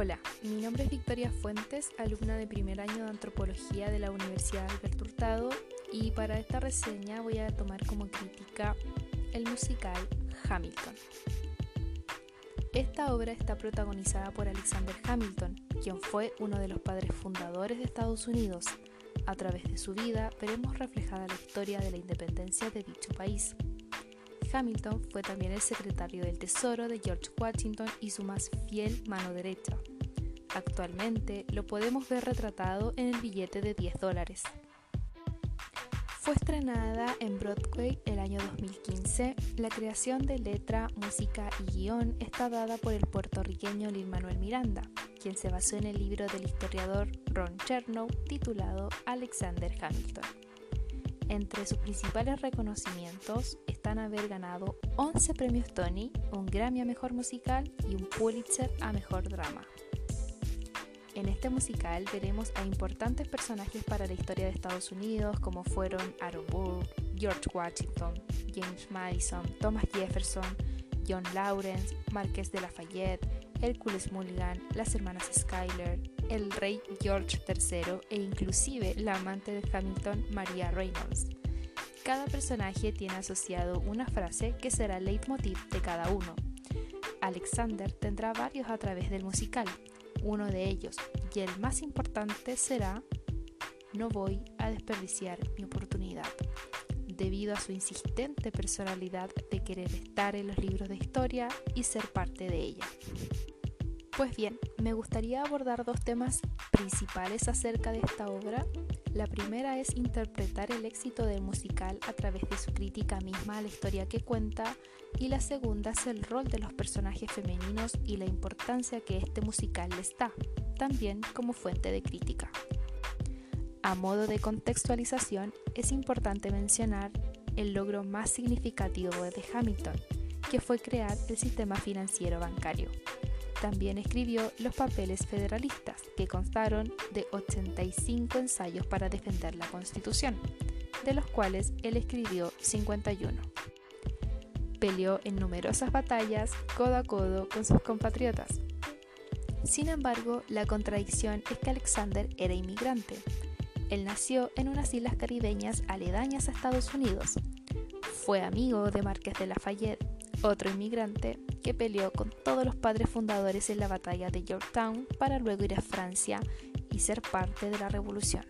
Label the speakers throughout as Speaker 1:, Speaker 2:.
Speaker 1: Hola, mi nombre es Victoria Fuentes, alumna de primer año de Antropología de la Universidad Alberto Hurtado y para esta reseña voy a tomar como crítica el musical Hamilton. Esta obra está protagonizada por Alexander Hamilton, quien fue uno de los padres fundadores de Estados Unidos. A través de su vida veremos reflejada la historia de la independencia de dicho país. Hamilton fue también el secretario del Tesoro de George Washington y su más fiel mano derecha. Actualmente lo podemos ver retratado en el billete de 10 dólares. Fue estrenada en Broadway el año 2015. La creación de letra, música y guion está dada por el puertorriqueño Lin Manuel Miranda, quien se basó en el libro del historiador Ron Chernow titulado Alexander Hamilton. Entre sus principales reconocimientos están haber ganado 11 premios Tony, un Grammy a Mejor Musical y un Pulitzer a Mejor Drama. En este musical veremos a importantes personajes para la historia de Estados Unidos como fueron Aaron Burr, George Washington, James Madison, Thomas Jefferson, John Lawrence, Marqués de Lafayette, Hércules Mulligan, las hermanas Schuyler, el rey George III e inclusive la amante de Hamilton, Maria Reynolds. Cada personaje tiene asociado una frase que será el leitmotiv de cada uno. Alexander tendrá varios a través del musical. Uno de ellos, y el más importante, será No voy a desperdiciar mi oportunidad, debido a su insistente personalidad de querer estar en los libros de historia y ser parte de ella. Pues bien, me gustaría abordar dos temas principales acerca de esta obra. La primera es interpretar el éxito del musical a través de su crítica misma a la historia que cuenta y la segunda es el rol de los personajes femeninos y la importancia que este musical les da, también como fuente de crítica. A modo de contextualización, es importante mencionar el logro más significativo de Hamilton, que fue crear el sistema financiero bancario. También escribió Los papeles federalistas, que constaron de 85 ensayos para defender la Constitución, de los cuales él escribió 51. Peleó en numerosas batallas codo a codo con sus compatriotas. Sin embargo, la contradicción es que Alexander era inmigrante. Él nació en unas islas caribeñas aledañas a Estados Unidos. Fue amigo de Marqués de Lafayette, otro inmigrante que peleó con todos los padres fundadores en la batalla de Yorktown para luego ir a Francia y ser parte de la revolución.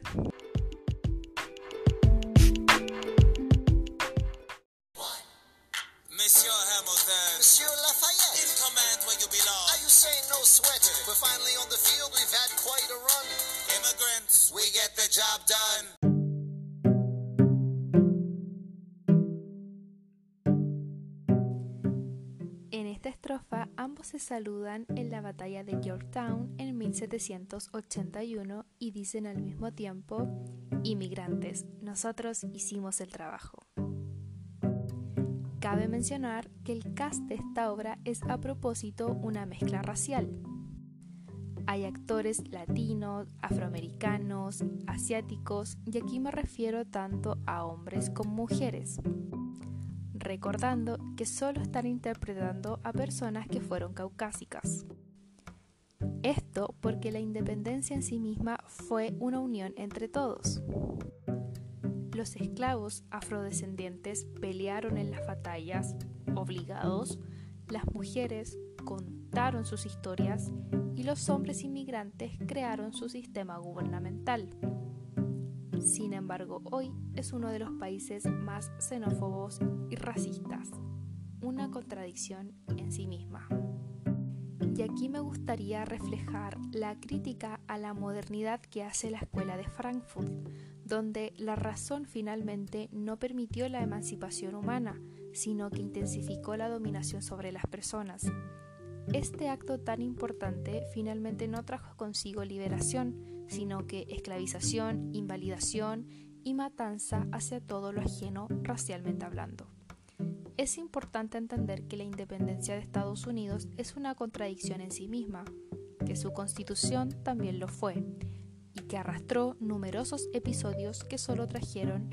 Speaker 1: Ambos se saludan en la batalla de Yorktown en 1781 y dicen al mismo tiempo, inmigrantes, nosotros hicimos el trabajo. Cabe mencionar que el cast de esta obra es a propósito una mezcla racial. Hay actores latinos, afroamericanos, asiáticos y aquí me refiero tanto a hombres como mujeres recordando que solo están interpretando a personas que fueron caucásicas. Esto porque la independencia en sí misma fue una unión entre todos. Los esclavos afrodescendientes pelearon en las batallas obligados, las mujeres contaron sus historias y los hombres inmigrantes crearon su sistema gubernamental. Sin embargo, hoy es uno de los países más xenófobos y racistas, una contradicción en sí misma. Y aquí me gustaría reflejar la crítica a la modernidad que hace la escuela de Frankfurt, donde la razón finalmente no permitió la emancipación humana, sino que intensificó la dominación sobre las personas. Este acto tan importante finalmente no trajo consigo liberación, sino que esclavización, invalidación y matanza hacia todo lo ajeno racialmente hablando. Es importante entender que la independencia de Estados Unidos es una contradicción en sí misma, que su constitución también lo fue, y que arrastró numerosos episodios que solo trajeron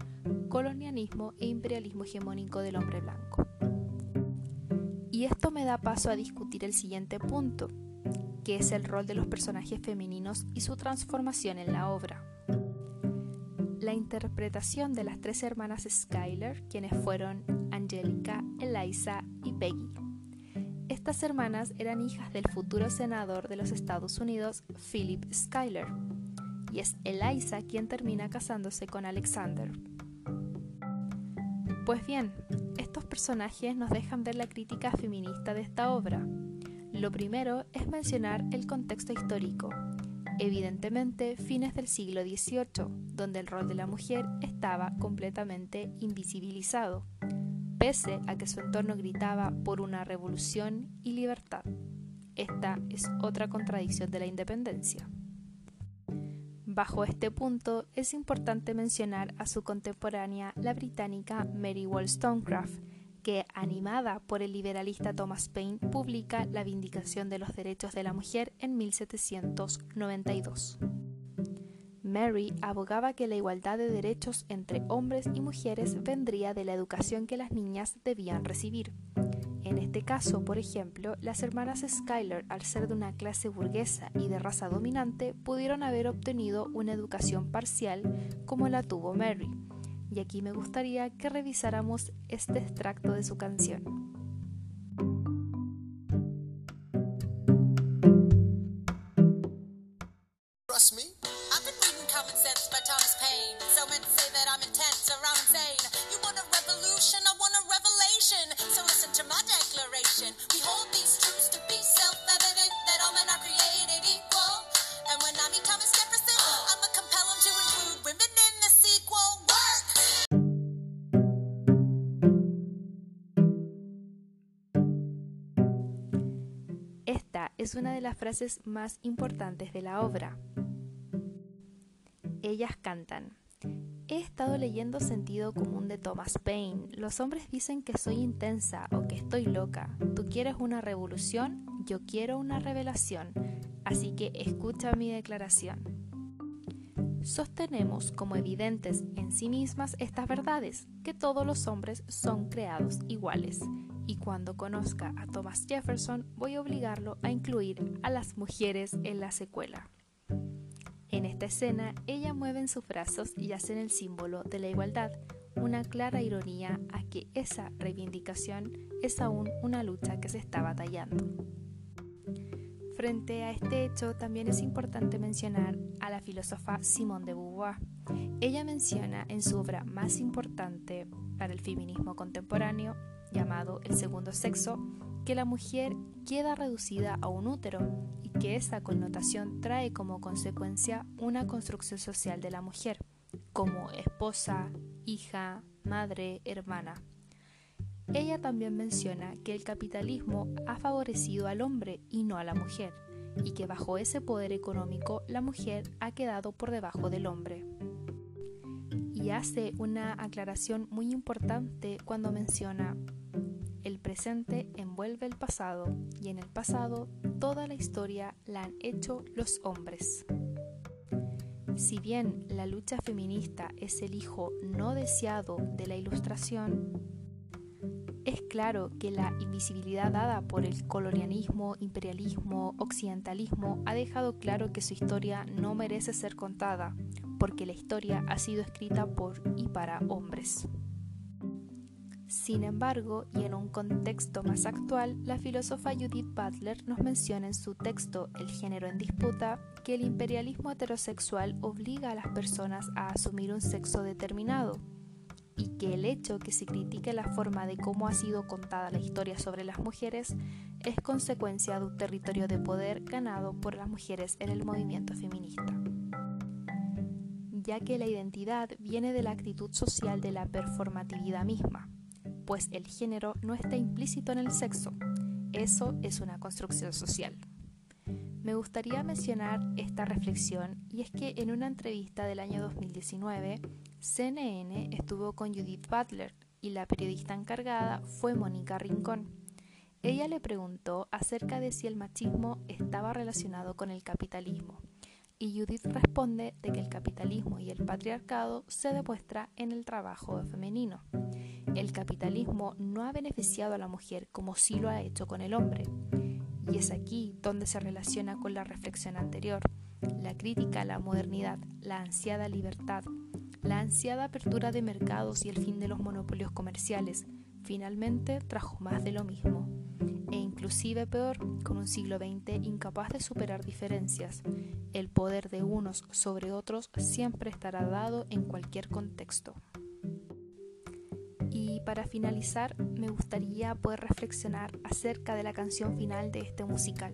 Speaker 1: colonialismo e imperialismo hegemónico del hombre blanco. Y esto me da paso a discutir el siguiente punto, que es el rol de los personajes femeninos y su transformación en la obra. La interpretación de las tres hermanas Skyler, quienes fueron Angelica, Eliza y Peggy. Estas hermanas eran hijas del futuro senador de los Estados Unidos, Philip Schuyler, y es Eliza quien termina casándose con Alexander. Pues bien, estos personajes nos dejan ver la crítica feminista de esta obra. Lo primero es mencionar el contexto histórico, evidentemente fines del siglo XVIII, donde el rol de la mujer estaba completamente invisibilizado, pese a que su entorno gritaba por una revolución y libertad. Esta es otra contradicción de la independencia. Bajo este punto es importante mencionar a su contemporánea, la británica Mary Wollstonecraft, que, animada por el liberalista Thomas Paine, publica La Vindicación de los Derechos de la Mujer en 1792. Mary abogaba que la igualdad de derechos entre hombres y mujeres vendría de la educación que las niñas debían recibir. En este caso, por ejemplo, las hermanas Schuyler, al ser de una clase burguesa y de raza dominante, pudieron haber obtenido una educación parcial como la tuvo Mary. Y aquí me gustaría que revisáramos este extracto de su canción. Es una de las frases más importantes de la obra. Ellas cantan. He estado leyendo Sentido Común de Thomas Paine. Los hombres dicen que soy intensa o que estoy loca. Tú quieres una revolución, yo quiero una revelación. Así que escucha mi declaración. Sostenemos como evidentes en sí mismas estas verdades, que todos los hombres son creados iguales y cuando conozca a Thomas Jefferson voy a obligarlo a incluir a las mujeres en la secuela. En esta escena, ella mueve en sus brazos y hacen el símbolo de la igualdad, una clara ironía a que esa reivindicación es aún una lucha que se está batallando. Frente a este hecho, también es importante mencionar a la filósofa Simone de Beauvoir. Ella menciona en su obra más importante para el feminismo contemporáneo, llamado el segundo sexo, que la mujer queda reducida a un útero y que esa connotación trae como consecuencia una construcción social de la mujer, como esposa, hija, madre, hermana. Ella también menciona que el capitalismo ha favorecido al hombre y no a la mujer, y que bajo ese poder económico la mujer ha quedado por debajo del hombre hace una aclaración muy importante cuando menciona el presente envuelve el pasado y en el pasado toda la historia la han hecho los hombres. Si bien la lucha feminista es el hijo no deseado de la ilustración, es claro que la invisibilidad dada por el colonialismo, imperialismo, occidentalismo ha dejado claro que su historia no merece ser contada, porque la historia ha sido escrita por y para hombres. Sin embargo, y en un contexto más actual, la filósofa Judith Butler nos menciona en su texto El género en disputa que el imperialismo heterosexual obliga a las personas a asumir un sexo determinado y que el hecho que se critique la forma de cómo ha sido contada la historia sobre las mujeres es consecuencia de un territorio de poder ganado por las mujeres en el movimiento feminista ya que la identidad viene de la actitud social de la performatividad misma, pues el género no está implícito en el sexo, eso es una construcción social. Me gustaría mencionar esta reflexión y es que en una entrevista del año 2019, CNN estuvo con Judith Butler y la periodista encargada fue Mónica Rincón. Ella le preguntó acerca de si el machismo estaba relacionado con el capitalismo y Judith responde de que el capitalismo y el patriarcado se demuestra en el trabajo femenino. El capitalismo no ha beneficiado a la mujer como sí lo ha hecho con el hombre. y es aquí donde se relaciona con la reflexión anterior, la crítica a la modernidad, la ansiada libertad, la ansiada apertura de mercados y el fin de los monopolios comerciales, finalmente trajo más de lo mismo, e inclusive peor, con un siglo XX incapaz de superar diferencias. El poder de unos sobre otros siempre estará dado en cualquier contexto. Y para finalizar, me gustaría poder reflexionar acerca de la canción final de este musical.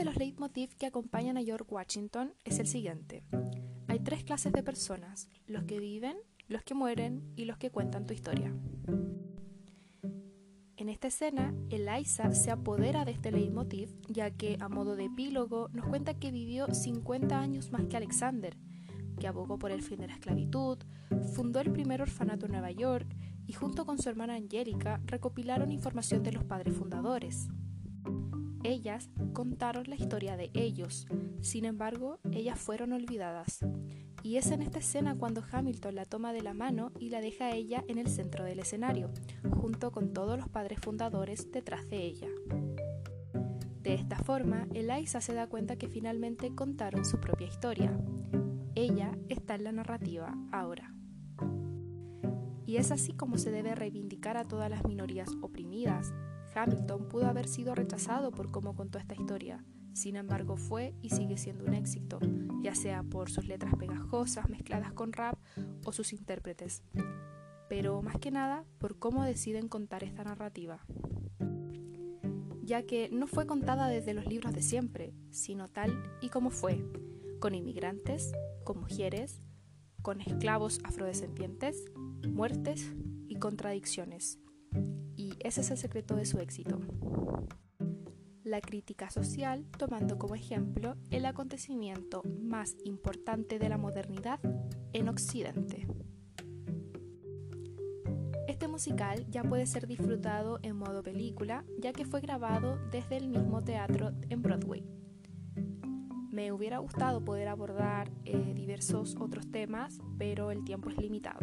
Speaker 1: De los leitmotiv que acompañan a George Washington es el siguiente. Hay tres clases de personas, los que viven, los que mueren y los que cuentan tu historia. En esta escena, Eliza se apodera de este leitmotiv, ya que, a modo de epílogo, nos cuenta que vivió 50 años más que Alexander, que abogó por el fin de la esclavitud, fundó el primer orfanato en Nueva York y junto con su hermana Angélica recopilaron información de los padres fundadores. Ellas contaron la historia de ellos, sin embargo, ellas fueron olvidadas. Y es en esta escena cuando Hamilton la toma de la mano y la deja a ella en el centro del escenario, junto con todos los padres fundadores detrás de ella. De esta forma, Eliza se da cuenta que finalmente contaron su propia historia. Ella está en la narrativa ahora. Y es así como se debe reivindicar a todas las minorías oprimidas. Hamilton pudo haber sido rechazado por cómo contó esta historia, sin embargo, fue y sigue siendo un éxito, ya sea por sus letras pegajosas mezcladas con rap o sus intérpretes, pero más que nada por cómo deciden contar esta narrativa, ya que no fue contada desde los libros de siempre, sino tal y como fue, con inmigrantes, con mujeres, con esclavos afrodescendientes, muertes y contradicciones. Ese es el secreto de su éxito la crítica social, tomando como ejemplo el acontecimiento más importante de la modernidad en Occidente. Este musical ya puede ser disfrutado en modo película, ya que fue grabado desde el mismo teatro en Broadway. Me hubiera gustado poder abordar eh, diversos otros temas, pero el tiempo es limitado.